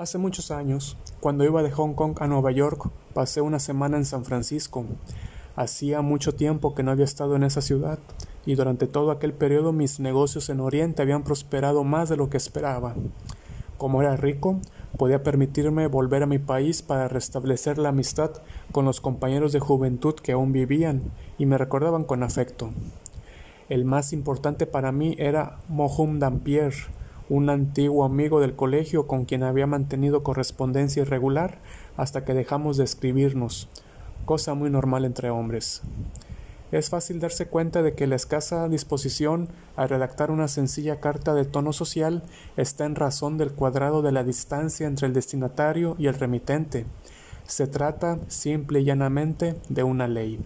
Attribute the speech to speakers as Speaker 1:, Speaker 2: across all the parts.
Speaker 1: Hace muchos años, cuando iba de Hong Kong a Nueva York, pasé una semana en San Francisco. Hacía mucho tiempo que no había estado en esa ciudad, y durante todo aquel periodo mis negocios en Oriente habían prosperado más de lo que esperaba. Como era rico, podía permitirme volver a mi país para restablecer la amistad con los compañeros de juventud que aún vivían y me recordaban con afecto. El más importante para mí era Mohum Dampier, un antiguo amigo del colegio con quien había mantenido correspondencia irregular hasta que dejamos de escribirnos, cosa muy normal entre hombres. Es fácil darse cuenta de que la escasa disposición a redactar una sencilla carta de tono social está en razón del cuadrado de la distancia entre el destinatario y el remitente. Se trata, simple y llanamente, de una ley.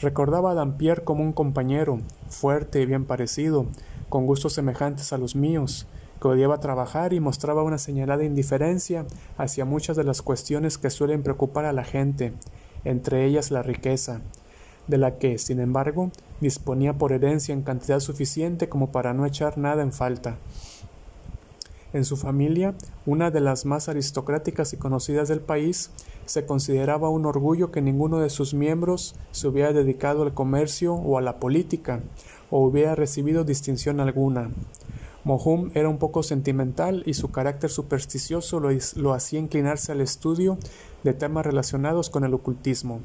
Speaker 1: Recordaba a Dampier como un compañero, fuerte y bien parecido, con gustos semejantes a los míos, que odiaba trabajar y mostraba una señalada indiferencia hacia muchas de las cuestiones que suelen preocupar a la gente, entre ellas la riqueza, de la que, sin embargo, disponía por herencia en cantidad suficiente como para no echar nada en falta. En su familia, una de las más aristocráticas y conocidas del país, se consideraba un orgullo que ninguno de sus miembros se hubiera dedicado al comercio o a la política, o hubiera recibido distinción alguna. Mohum era un poco sentimental y su carácter supersticioso lo, lo, hacía inclinarse al estudio de temas relacionados con el ocultismo.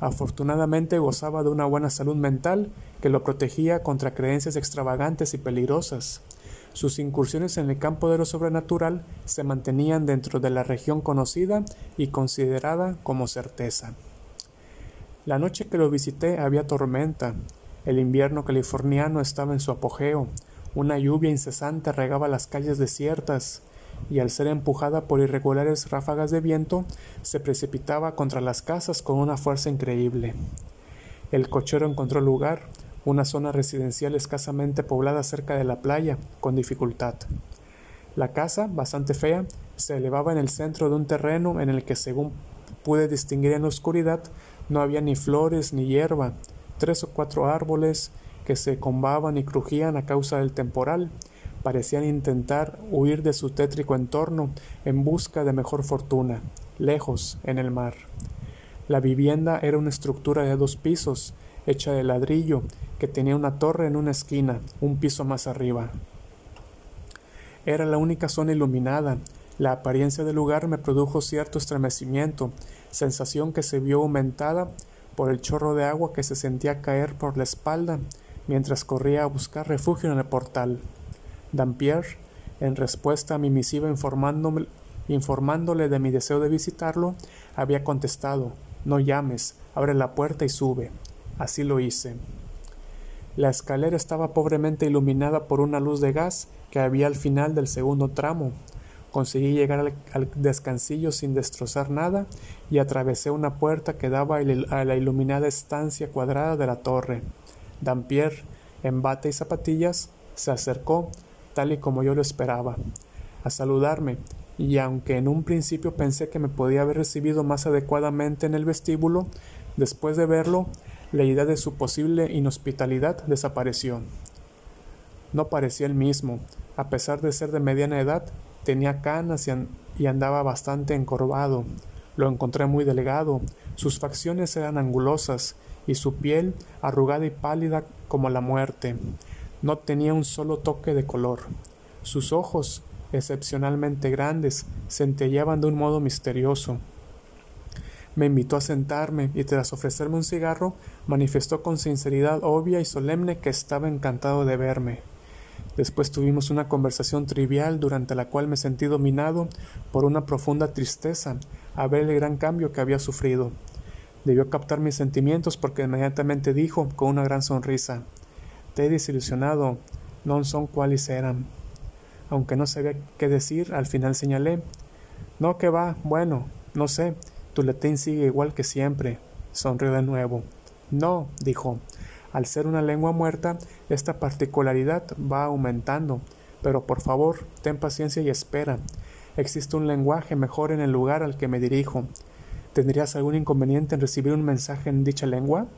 Speaker 1: Afortunadamente gozaba de una buena salud mental que lo protegía contra creencias extravagantes y peligrosas. Sus incursiones en el campo de lo sobrenatural se mantenían dentro de la región conocida y considerada como certeza. La noche que lo visité había tormenta, el invierno californiano estaba en su apogeo, una lluvia incesante regaba las calles desiertas, y al ser empujada por irregulares ráfagas de viento, se precipitaba contra las casas con una fuerza increíble. El cochero encontró lugar, una zona residencial escasamente poblada cerca de la playa, con dificultad. La casa, bastante fea, se elevaba en el centro de un terreno en el que, según pude distinguir en la oscuridad, no había ni flores ni hierba, Tres o cuatro árboles que se combaban y crujían a causa del temporal parecían intentar huir de su tétrico entorno en busca de mejor fortuna, lejos, en el mar. La vivienda era una estructura de dos pisos, hecha de ladrillo, que tenía una torre en una esquina, un piso más arriba. Era la única zona iluminada. La apariencia del lugar me produjo cierto estremecimiento, sensación que se vio aumentada por el chorro de agua que se sentía caer por la espalda mientras corría a buscar refugio en el portal. Dampier, en respuesta a mi misiva informándole de mi deseo de visitarlo, había contestado No llames, abre la puerta y sube. Así lo hice. La escalera estaba pobremente iluminada por una luz de gas que había al final del segundo tramo, Conseguí llegar al, descansillo sin destrozar nada y atravesé una puerta que daba a la iluminada estancia cuadrada de la torre. Dampier, en bata y zapatillas, se acercó, tal y como yo lo esperaba, a saludarme, y aunque en un principio pensé que me podía haber recibido más adecuadamente en el vestíbulo, después de verlo, la idea de su posible inhospitalidad desapareció. No parecía el mismo, a pesar de ser de mediana edad, Tenía canas y, andaba bastante encorvado. Lo encontré muy delgado, sus facciones eran angulosas y su piel arrugada y pálida como la muerte. No tenía un solo toque de color. Sus ojos, excepcionalmente grandes, centelleaban de un modo misterioso. Me invitó a sentarme y tras ofrecerme un cigarro, manifestó con sinceridad obvia y solemne que estaba encantado de verme. Después tuvimos una conversación trivial durante la cual me sentí dominado por una profunda tristeza a ver el gran cambio que había sufrido. Debió captar mis sentimientos porque inmediatamente dijo con una gran sonrisa Te he desilusionado, no son cuáles eran. Aunque no sabía qué decir, al final señalé No que va, bueno, no sé, tu latín sigue igual que siempre. Sonrió de nuevo. No, dijo, al ser una lengua muerta, esta particularidad va aumentando, pero por favor, ten paciencia y espera. Existe un lenguaje mejor en el lugar al que me dirijo. ¿Tendrías algún inconveniente en recibir un mensaje en dicha lengua?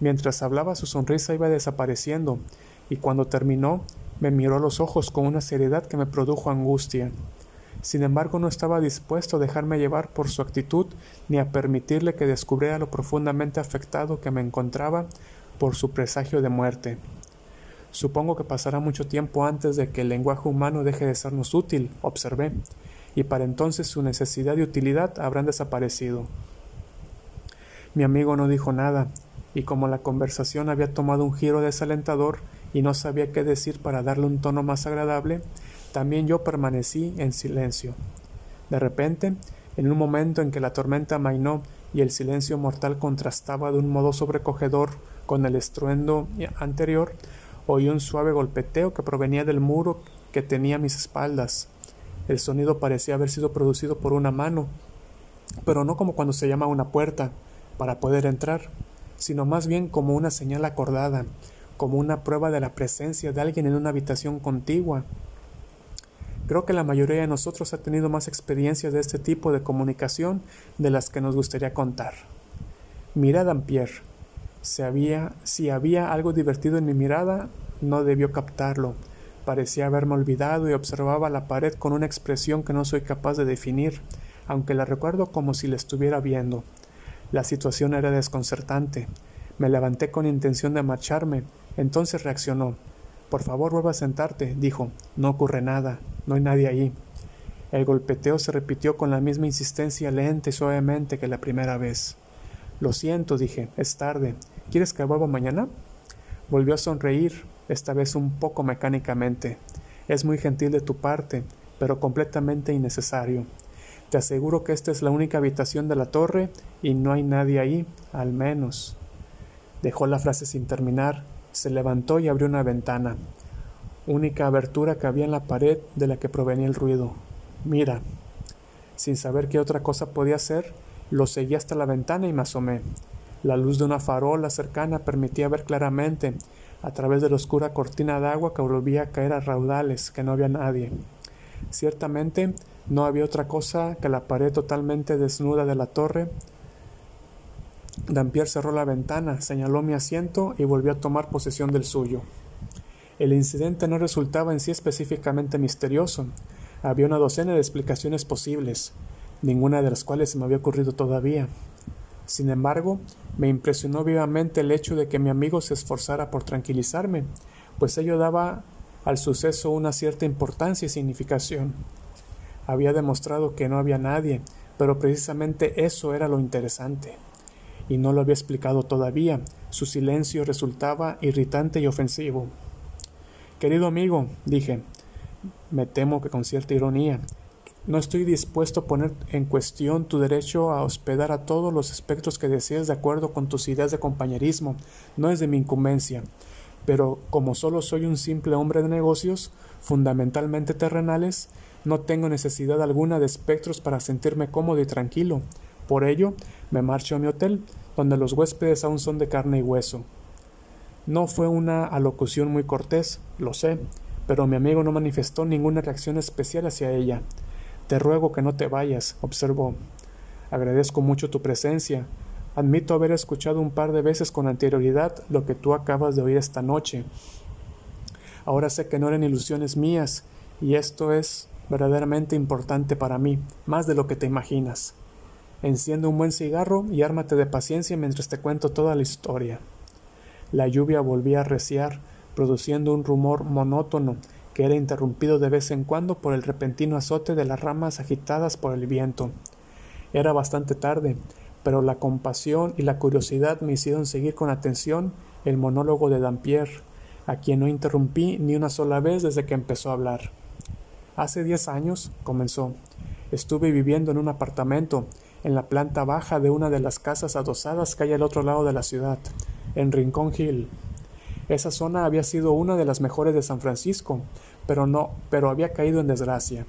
Speaker 1: Mientras hablaba su sonrisa iba desapareciendo, y cuando terminó me miró a los ojos con una seriedad que me produjo angustia. Sin embargo, no estaba dispuesto a dejarme llevar por su actitud ni a permitirle que descubriera lo profundamente afectado que me encontraba por su presagio de muerte. Supongo que pasará mucho tiempo antes de que el lenguaje humano deje de sernos útil, observé, y para entonces su necesidad y utilidad habrán desaparecido. Mi amigo no dijo nada, y como la conversación había tomado un giro desalentador y no sabía qué decir para darle un tono más agradable, también yo permanecí en silencio. De repente, en un momento en que la tormenta amainó y el silencio mortal contrastaba de un modo sobrecogedor con el estruendo anterior, oí un suave golpeteo que provenía del muro que tenía a mis espaldas. El sonido parecía haber sido producido por una mano, pero no como cuando se llama a una puerta para poder entrar, sino más bien como una señal acordada, como una prueba de la presencia de alguien en una habitación contigua. Creo que la mayoría de nosotros ha tenido más experiencias de este tipo de comunicación de las que nos gustaría contar. Mira, Dampier. Si había, si había algo divertido en mi mirada, no debió captarlo. Parecía haberme olvidado y observaba la pared con una expresión que no soy capaz de definir, aunque la recuerdo como si la estuviera viendo. La situación era desconcertante. Me levanté con intención de marcharme. Entonces reaccionó. Por favor, vuelva a sentarte, dijo. No ocurre nada. No hay nadie ahí. El golpeteo se repitió con la misma insistencia lenta y suavemente que la primera vez. Lo siento, dije, es tarde. ¿Quieres que vuelva mañana? Volvió a sonreír, esta vez un poco mecánicamente. Es muy gentil de tu parte, pero completamente innecesario. Te aseguro que esta es la única habitación de la torre y no hay nadie ahí, al menos. Dejó la frase sin terminar, se levantó y abrió una ventana, única abertura que había en la pared de la que provenía el ruido. Mira. Sin saber qué otra cosa podía ser, lo seguí hasta la ventana y me asomé. La luz de una farola cercana permitía ver claramente, a través de la oscura cortina de agua que volvía a caer a raudales, que no había nadie. Ciertamente no había otra cosa que la pared totalmente desnuda de la torre. Dampier cerró la ventana, señaló mi asiento y volvió a tomar posesión del suyo. El incidente no resultaba en sí específicamente misterioso. Había una docena de explicaciones posibles, ninguna de las cuales se me había ocurrido todavía. Sin embargo, me impresionó vivamente el hecho de que mi amigo se esforzara por tranquilizarme, pues ello daba al suceso una cierta importancia y significación había demostrado que no había nadie, pero precisamente eso era lo interesante. Y no lo había explicado todavía. Su silencio resultaba irritante y ofensivo. Querido amigo, dije, me temo que con cierta ironía, no estoy dispuesto a poner en cuestión tu derecho a hospedar a todos los espectros que desees de acuerdo con tus ideas de compañerismo. No es de mi incumbencia. Pero como solo soy un simple hombre de negocios, fundamentalmente terrenales, no tengo necesidad alguna de espectros para sentirme cómodo y tranquilo. Por ello, me marcho a mi hotel, donde los huéspedes aún son de carne y hueso. No fue una alocución muy cortés, lo sé, pero mi amigo no manifestó ninguna reacción especial hacia ella. Te ruego que no te vayas, observó. Agradezco mucho tu presencia. Admito haber escuchado un par de veces con anterioridad lo que tú acabas de oír esta noche. Ahora sé que no eran ilusiones mías, y esto es verdaderamente importante para mí, más de lo que te imaginas. Enciende un buen cigarro y ármate de paciencia mientras te cuento toda la historia. La lluvia volvía a reciar, produciendo un rumor monótono era interrumpido de vez en cuando por el repentino azote de las ramas agitadas por el viento. Era bastante tarde, pero la compasión y la curiosidad me hicieron seguir con atención el monólogo de Dampier, a quien no interrumpí ni una sola vez desde que empezó a hablar. Hace diez años, comenzó, estuve viviendo en un apartamento en la planta baja de una de las casas adosadas que hay al otro lado de la ciudad, en Rincón Hill. Esa zona había sido una de las mejores de San Francisco, pero no, pero había caído en desgracia,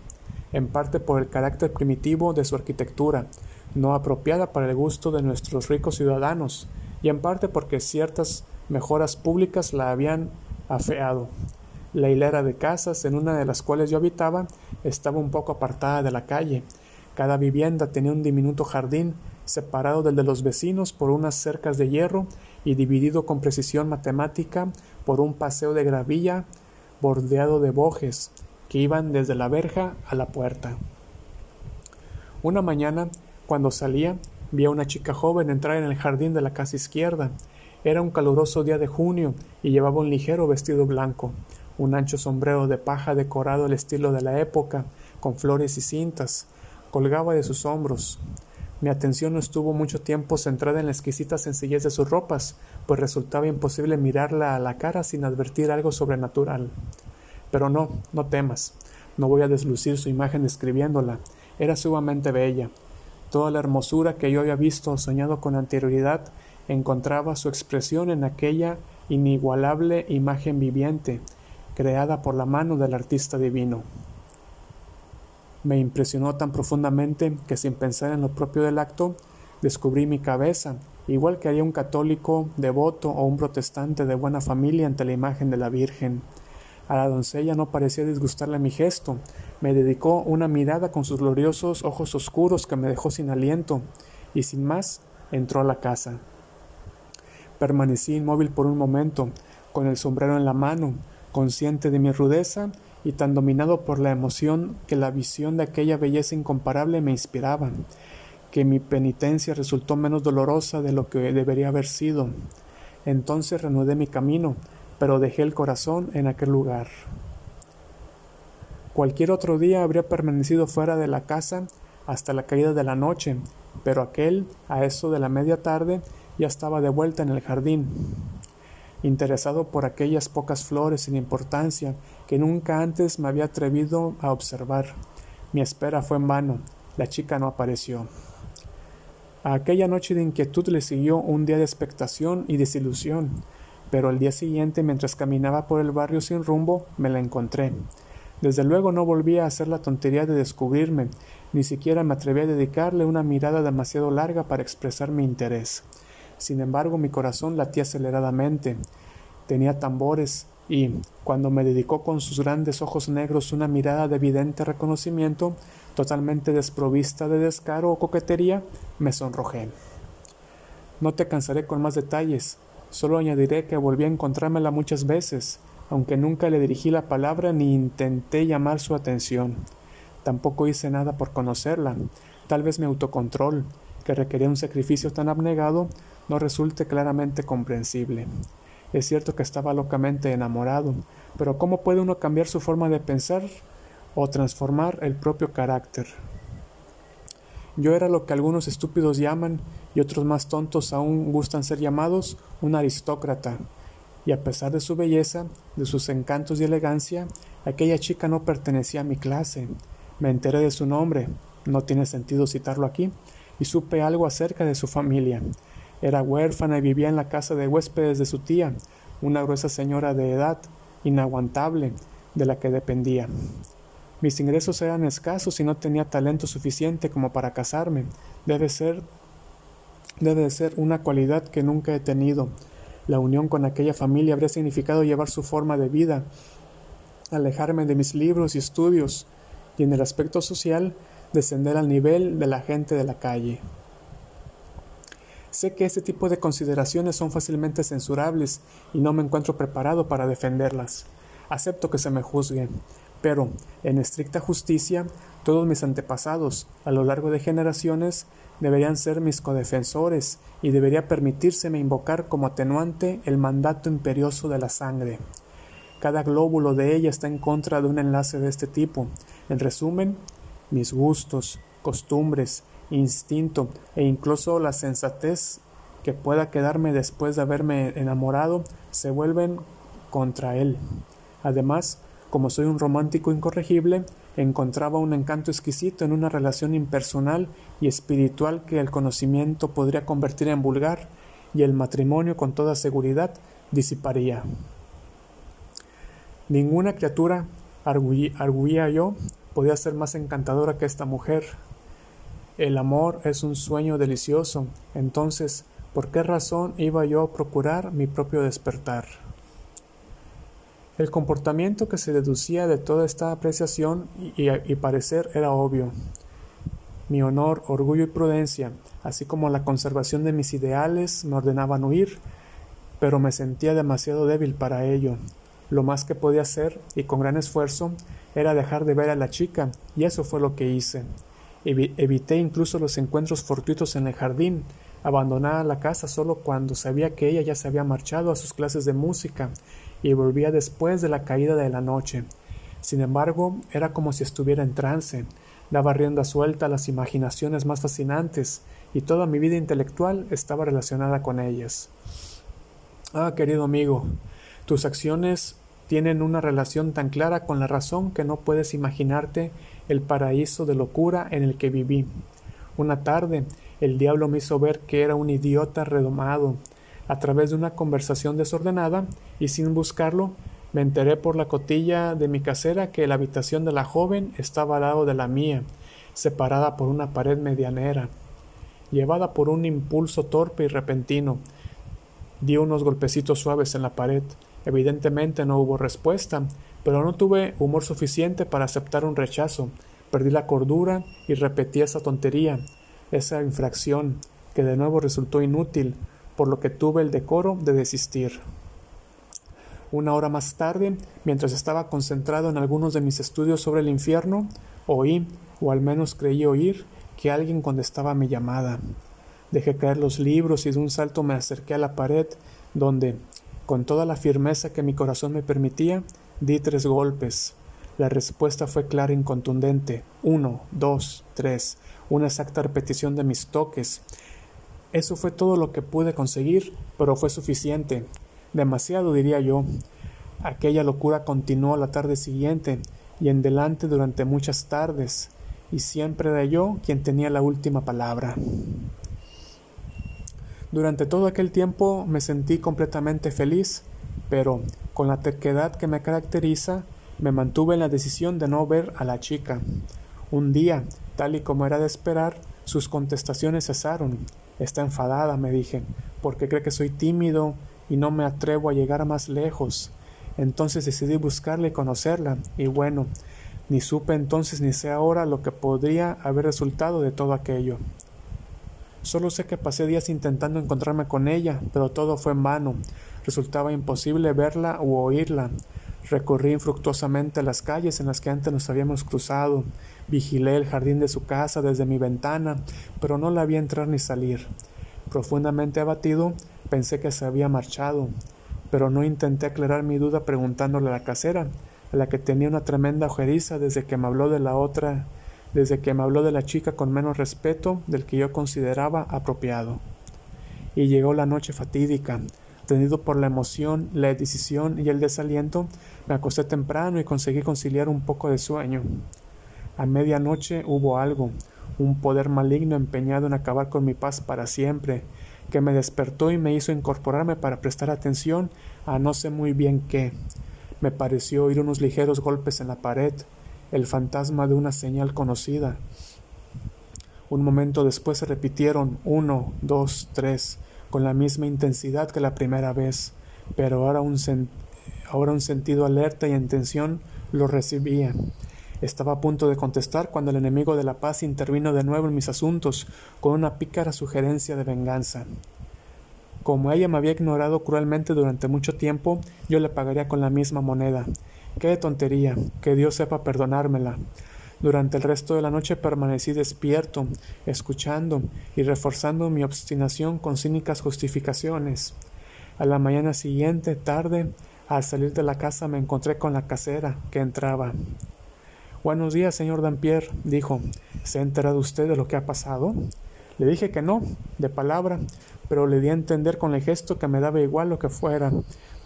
Speaker 1: en parte por el carácter primitivo de su arquitectura, no apropiada para el gusto de nuestros ricos ciudadanos, y en parte porque ciertas mejoras públicas la habían afeado. La hilera de casas en una de las cuales yo habitaba estaba un poco apartada de la calle. Cada vivienda tenía un diminuto jardín, separado del de los vecinos por unas cercas de hierro y dividido con precisión matemática por un paseo de gravilla bordeado de bojes que iban desde la verja a la puerta. Una mañana, cuando salía, vi a una chica joven entrar en el jardín de la casa izquierda. Era un caluroso día de junio y llevaba un ligero vestido blanco, un ancho sombrero de paja decorado al estilo de la época, con flores y cintas, colgaba de sus hombros. Mi atención no estuvo mucho tiempo centrada en la exquisita sencillez de sus ropas, pues resultaba imposible mirarla a la cara sin advertir algo sobrenatural. Pero no, no temas, no voy a deslucir su imagen describiéndola. Era sumamente bella. Toda la hermosura que yo había visto o soñado con anterioridad encontraba su expresión en aquella inigualable imagen viviente, creada por la mano del artista divino. Me impresionó tan profundamente que sin pensar en lo propio del acto, descubrí mi cabeza, igual que haría un católico devoto o un protestante de buena familia ante la imagen de la Virgen. A la doncella no parecía disgustarle mi gesto. Me dedicó una mirada con sus gloriosos ojos oscuros que me dejó sin aliento, y sin más entró a la casa. Permanecí inmóvil por un momento, con el sombrero en la mano, consciente de mi rudeza y tan dominado por la emoción que la visión de aquella belleza incomparable me inspiraba, que mi penitencia resultó menos dolorosa de lo que debería haber sido. Entonces reanudé mi camino, pero dejé el corazón en aquel lugar. Cualquier otro día habría permanecido fuera de la casa hasta la caída de la noche, pero aquel, a eso de la media tarde, ya estaba de vuelta en el jardín interesado por aquellas pocas flores sin importancia que nunca antes me había atrevido a observar. Mi espera fue en vano, la chica no apareció. A aquella noche de inquietud le siguió un día de expectación y desilusión, pero al día siguiente, mientras caminaba por el barrio sin rumbo, me la encontré. Desde luego no volví a hacer la tontería de descubrirme, ni siquiera me atreví a dedicarle una mirada demasiado larga para expresar mi interés. Sin embargo, mi corazón latía aceleradamente, tenía tambores y, cuando me dedicó con sus grandes ojos negros una mirada de evidente reconocimiento, totalmente desprovista de descaro o coquetería, me sonrojé. No te cansaré con más detalles, solo añadiré que volví a encontrármela muchas veces, aunque nunca le dirigí la palabra ni intenté llamar su atención. Tampoco hice nada por conocerla, tal vez mi autocontrol, que requería un sacrificio tan abnegado, no resulte claramente comprensible. Es cierto que estaba locamente enamorado, pero ¿cómo puede uno cambiar su forma de pensar o transformar el propio carácter? Yo era lo que algunos estúpidos llaman, y otros más tontos aún gustan ser llamados, un aristócrata, y a pesar de su belleza, de sus encantos y elegancia, aquella chica no pertenecía a mi clase. Me enteré de su nombre, no tiene sentido citarlo aquí, y supe algo acerca de su familia. Era huérfana y vivía en la casa de huéspedes de su tía, una gruesa señora de edad, inaguantable, de la que dependía. Mis ingresos eran escasos y no tenía talento suficiente como para casarme. Debe ser debe ser una cualidad que nunca he tenido. La unión con aquella familia habría significado llevar su forma de vida, alejarme de mis libros y estudios, y en el aspecto social descender al nivel de la gente de la calle. Sé que este tipo de consideraciones son fácilmente censurables y no me encuentro preparado para defenderlas. Acepto que se me juzgue, pero, en estricta justicia, todos mis antepasados, a lo largo de generaciones, deberían ser mis codefensores y debería permitírseme invocar como atenuante el mandato imperioso de la sangre. Cada glóbulo de ella está en contra de un enlace de este tipo. En resumen, mis gustos, costumbres, instinto e incluso la sensatez que pueda quedarme después de haberme enamorado se vuelven contra él. Además, como soy un romántico incorregible, encontraba un encanto exquisito en una relación impersonal y espiritual que el conocimiento podría convertir en vulgar y el matrimonio con toda seguridad disiparía. Ninguna criatura, arguía yo, podía ser más encantadora que esta mujer, el amor es un sueño delicioso, entonces, ¿por qué razón iba yo a procurar mi propio despertar? El comportamiento que se deducía de toda esta apreciación y, parecer era obvio. Mi honor, orgullo y prudencia, así como la conservación de mis ideales, me ordenaban huir, pero me sentía demasiado débil para ello. Lo más que podía hacer, y con gran esfuerzo, era dejar de ver a la chica, y eso fue lo que hice. evité incluso los encuentros fortuitos en el jardín, abandonaba la casa solo cuando sabía que ella ya se había marchado a sus clases de música y volvía después de la caída de la noche. Sin embargo, era como si estuviera en trance, daba rienda suelta a las imaginaciones más fascinantes y toda mi vida intelectual estaba relacionada con ellas. Ah, querido amigo, tus acciones tienen una relación tan clara con la razón que no puedes imaginarte el paraíso de locura en el que viví. Una tarde, el diablo me hizo ver que era un idiota redomado. A través de una conversación desordenada y sin buscarlo, me enteré por la cotilla de mi casera que la habitación de la joven estaba al lado de la mía, separada por una pared medianera. Llevada por un impulso torpe y repentino, di unos golpecitos suaves en la pared. Evidentemente no hubo respuesta, pero no tuve humor suficiente para aceptar un rechazo. Perdí la cordura y repetí esa tontería, esa infracción, que de nuevo resultó inútil, por lo que tuve el decoro de desistir. Una hora más tarde, mientras estaba concentrado en algunos de mis estudios sobre el infierno, oí, o al menos creí oír, que alguien contestaba mi llamada. Dejé caer los libros y de un salto me acerqué a la pared, donde, con toda la firmeza que mi corazón me permitía, di tres golpes. La respuesta fue clara y contundente. Uno, dos, tres. Una exacta repetición de mis toques. Eso fue todo lo que pude conseguir, pero fue suficiente. Demasiado, diría yo. Aquella locura continuó la tarde siguiente y en delante durante muchas tardes, y siempre era yo quien tenía la última palabra. Durante todo aquel tiempo me sentí completamente feliz, pero con la terquedad que me caracteriza, me mantuve en la decisión de no ver a la chica. Un día, tal y como era de esperar, sus contestaciones cesaron. Está enfadada, me dije, porque cree que soy tímido y no me atrevo a llegar más lejos. Entonces decidí buscarla y conocerla, y bueno, ni supe entonces ni sé ahora lo que podría haber resultado de todo aquello. Solo sé que pasé días intentando encontrarme con ella, pero todo fue en vano. Resultaba imposible verla u oírla. Recorrí infructuosamente las calles en las que antes nos habíamos cruzado. Vigilé el jardín de su casa desde mi ventana, pero no la vi entrar ni salir. Profundamente abatido, pensé que se había marchado, pero no intenté aclarar mi duda preguntándole a la casera, a la que tenía una tremenda ojeriza desde que me habló de la otra desde que me habló de la chica con menos respeto del que yo consideraba apropiado. Y llegó la noche fatídica. Tenido por la emoción, la decisión y el desaliento, me acosté temprano y conseguí conciliar un poco de sueño. A medianoche hubo algo, un poder maligno empeñado en acabar con mi paz para siempre, que me despertó y me hizo incorporarme para prestar atención a no sé muy bien qué. Me pareció oír unos ligeros golpes en la pared, el fantasma de una señal conocida. Un momento después se repitieron uno, dos, tres, con la misma intensidad que la primera vez, pero ahora un, ahora un sentido alerta y en tensión lo recibía. Estaba a punto de contestar cuando el enemigo de la paz intervino de nuevo en mis asuntos con una pícara sugerencia de venganza. Como ella me había ignorado cruelmente durante mucho tiempo, yo le pagaría con la misma moneda, Qué tontería, que Dios sepa perdonármela. Durante el resto de la noche permanecí despierto, escuchando y reforzando mi obstinación con cínicas justificaciones. A la mañana siguiente, tarde, al salir de la casa me encontré con la casera, que entraba. Buenos días, señor Dampier, dijo. ¿Se ha enterado usted de lo que ha pasado? Le dije que no, de palabra, pero le di a entender con el gesto que me daba igual lo que fuera.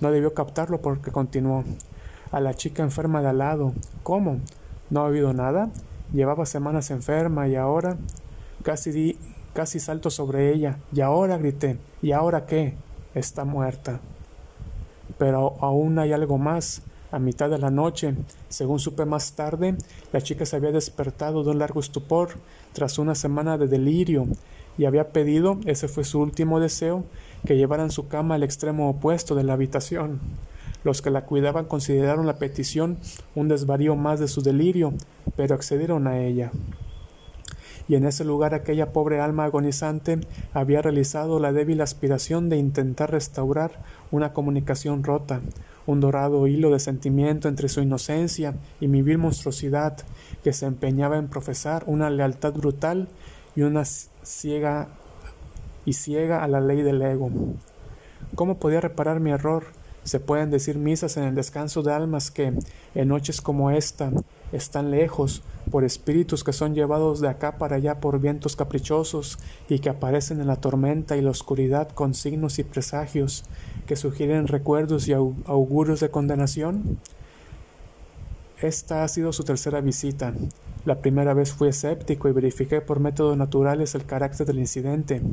Speaker 1: No debió captarlo porque continuó a la chica enferma de al lado. ¿Cómo? ¿No ha habido nada? Llevaba semanas enferma y ahora casi di, casi salto sobre ella. Y ahora grité. ¿Y ahora qué? Está muerta. Pero aún hay algo más. A mitad de la noche, según supe más tarde, la chica se había despertado de un largo estupor tras una semana de delirio y había pedido, ese fue su último deseo, que llevaran su cama al extremo opuesto de la habitación. Los que la cuidaban consideraron la petición un desvarío más de su delirio, pero accedieron a ella. y en ese lugar aquella pobre alma agonizante había realizado la débil aspiración de intentar restaurar una comunicación rota, un dorado hilo de sentimiento entre su inocencia y mi vil monstruosidad, que se empeñaba en profesar una lealtad brutal y una ciega y ciega a la ley del ego. ¿Cómo podía reparar mi error? Se pueden decir misas en el descanso de almas que, en noches como esta, están lejos, por espíritus que son llevados de acá para allá por vientos caprichosos y que aparecen en la tormenta y la oscuridad con signos y presagios que sugieren recuerdos y augurios de condenación? Esta ha sido su tercera visita. La primera vez fui escéptico y verifiqué por métodos naturales el carácter del incidente.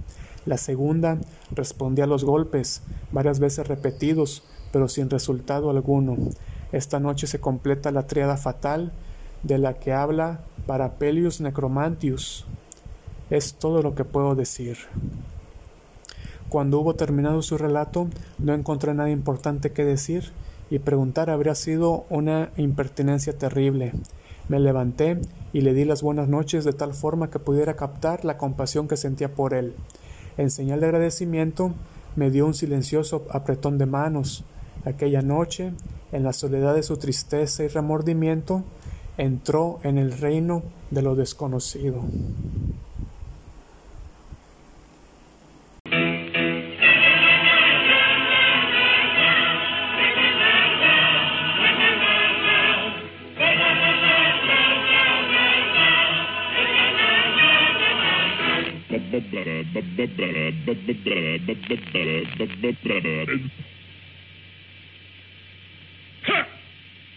Speaker 1: La segunda respondí a los golpes, varias veces repetidos, pero sin resultado alguno. Esta noche se completa la triada fatal de la que habla Parapelius Necromantius. Es todo lo que puedo decir. Cuando hubo terminado su relato, no encontré nada importante que decir, y preguntar habría sido una impertinencia terrible. Me levanté y le di las buenas noches de tal forma que pudiera captar la compasión que sentía por él. En señal de agradecimiento, me dio un silencioso apretón de manos. Aquella noche, en la soledad de su tristeza y remordimiento, entró en el reino de lo desconocido.